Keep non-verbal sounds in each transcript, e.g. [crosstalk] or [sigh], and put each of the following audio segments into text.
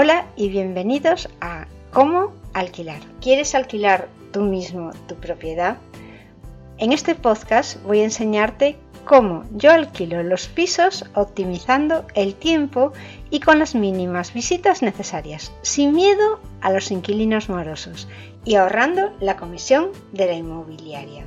Hola y bienvenidos a ¿Cómo alquilar? ¿Quieres alquilar tú mismo tu propiedad? En este podcast voy a enseñarte cómo yo alquilo los pisos optimizando el tiempo y con las mínimas visitas necesarias, sin miedo a los inquilinos morosos y ahorrando la comisión de la inmobiliaria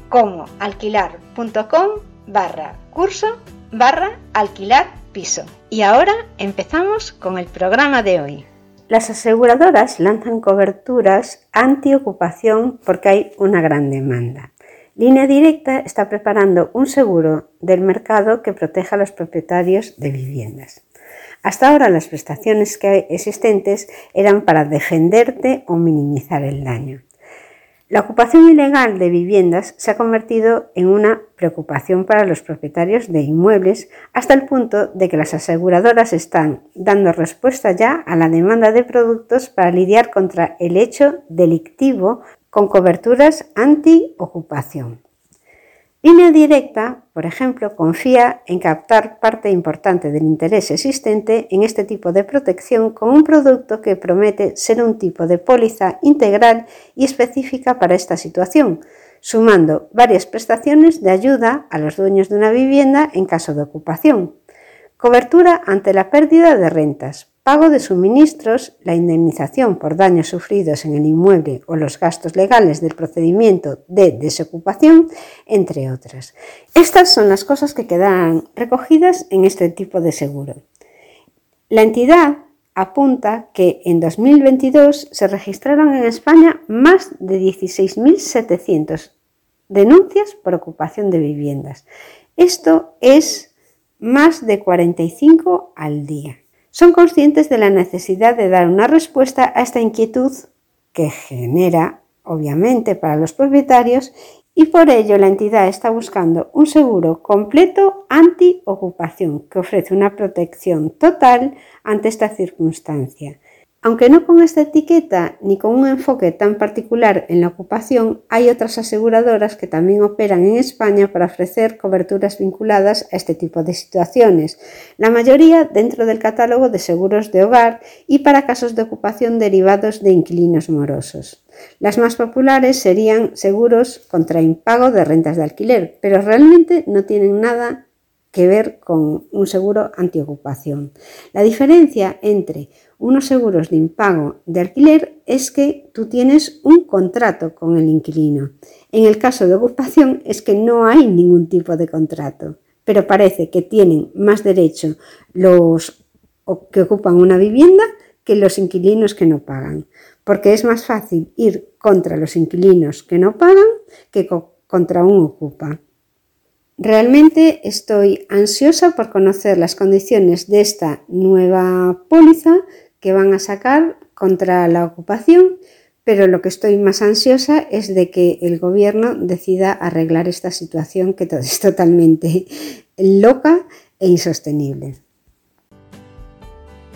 comoalquilar.com barra curso barra alquilar piso. Y ahora empezamos con el programa de hoy. Las aseguradoras lanzan coberturas anti-ocupación porque hay una gran demanda. Línea Directa está preparando un seguro del mercado que proteja a los propietarios de viviendas. Hasta ahora las prestaciones que existentes eran para defenderte o minimizar el daño. La ocupación ilegal de viviendas se ha convertido en una preocupación para los propietarios de inmuebles hasta el punto de que las aseguradoras están dando respuesta ya a la demanda de productos para lidiar contra el hecho delictivo con coberturas anti-ocupación. Línea directa, por ejemplo, confía en captar parte importante del interés existente en este tipo de protección con un producto que promete ser un tipo de póliza integral y específica para esta situación, sumando varias prestaciones de ayuda a los dueños de una vivienda en caso de ocupación. Cobertura ante la pérdida de rentas, pago de suministros, la indemnización por daños sufridos en el inmueble o los gastos legales del procedimiento de desocupación, entre otras. Estas son las cosas que quedan recogidas en este tipo de seguro. La entidad apunta que en 2022 se registraron en España más de 16.700 denuncias por ocupación de viviendas. Esto es más de 45 al día son conscientes de la necesidad de dar una respuesta a esta inquietud que genera, obviamente, para los propietarios y por ello la entidad está buscando un seguro completo anti-ocupación que ofrece una protección total ante esta circunstancia aunque no con esta etiqueta ni con un enfoque tan particular en la ocupación, hay otras aseguradoras que también operan en España para ofrecer coberturas vinculadas a este tipo de situaciones, la mayoría dentro del catálogo de seguros de hogar y para casos de ocupación derivados de inquilinos morosos. Las más populares serían seguros contra impago de rentas de alquiler, pero realmente no tienen nada que ver con un seguro antiocupación. La diferencia entre unos seguros de impago de alquiler es que tú tienes un contrato con el inquilino. En el caso de ocupación es que no hay ningún tipo de contrato, pero parece que tienen más derecho los que ocupan una vivienda que los inquilinos que no pagan, porque es más fácil ir contra los inquilinos que no pagan que contra un ocupa. Realmente estoy ansiosa por conocer las condiciones de esta nueva póliza que van a sacar contra la ocupación, pero lo que estoy más ansiosa es de que el gobierno decida arreglar esta situación que [laughs] es totalmente loca e insostenible.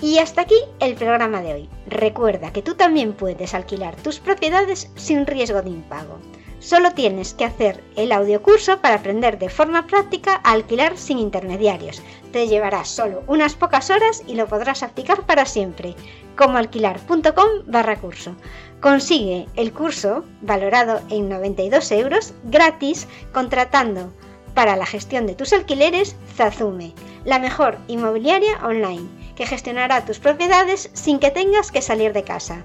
Y hasta aquí el programa de hoy. Recuerda que tú también puedes alquilar tus propiedades sin riesgo de impago. Solo tienes que hacer el audiocurso para aprender de forma práctica a alquilar sin intermediarios. Te llevará solo unas pocas horas y lo podrás aplicar para siempre, como alquilar.com barra curso. Consigue el curso, valorado en 92 euros, gratis, contratando para la gestión de tus alquileres Zazume, la mejor inmobiliaria online, que gestionará tus propiedades sin que tengas que salir de casa.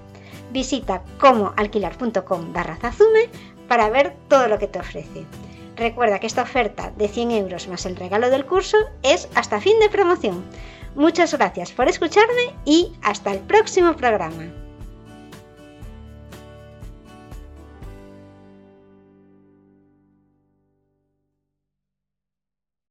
Visita comoalquilar.com barra Zazume para ver todo lo que te ofrece. Recuerda que esta oferta de 100 euros más el regalo del curso es hasta fin de promoción. Muchas gracias por escucharme y hasta el próximo programa.